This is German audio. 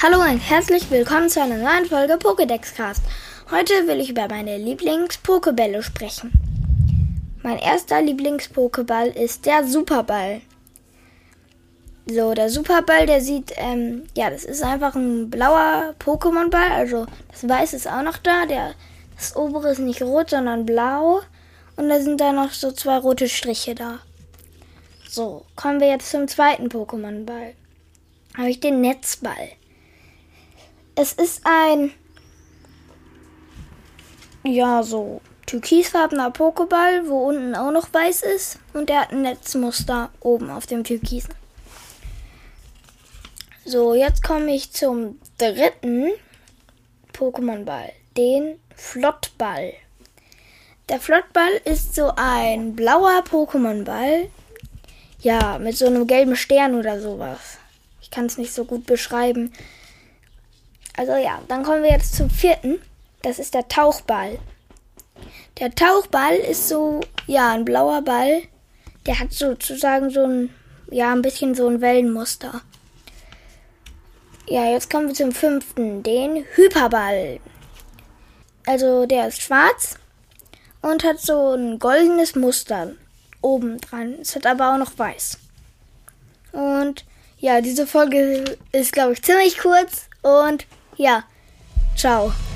Hallo und herzlich willkommen zu einer neuen Folge Pokédex Cast. Heute will ich über meine Lieblings-Pokebälle sprechen. Mein erster Lieblings-Pokeball ist der Superball. So, der Superball, der sieht, ähm, ja, das ist einfach ein blauer Pokémon-Ball. Also, das Weiß ist auch noch da. Der, das obere ist nicht rot, sondern blau. Und da sind da noch so zwei rote Striche da. So, kommen wir jetzt zum zweiten Pokémon-Ball. Habe ich den Netzball. Es ist ein, ja, so türkisfarbener Pokéball, wo unten auch noch weiß ist. Und der hat ein Netzmuster oben auf dem Türkisen. So, jetzt komme ich zum dritten Pokémon-Ball, den Flottball. Der Flottball ist so ein blauer Pokémon-Ball. Ja, mit so einem gelben Stern oder sowas. Ich kann es nicht so gut beschreiben. Also ja, dann kommen wir jetzt zum vierten. Das ist der Tauchball. Der Tauchball ist so, ja, ein blauer Ball. Der hat sozusagen so ein, ja, ein bisschen so ein Wellenmuster. Ja, jetzt kommen wir zum fünften, den Hyperball. Also der ist schwarz und hat so ein goldenes Muster oben dran. Es hat aber auch noch weiß. Und ja, diese Folge ist, glaube ich, ziemlich kurz und ja, ciao.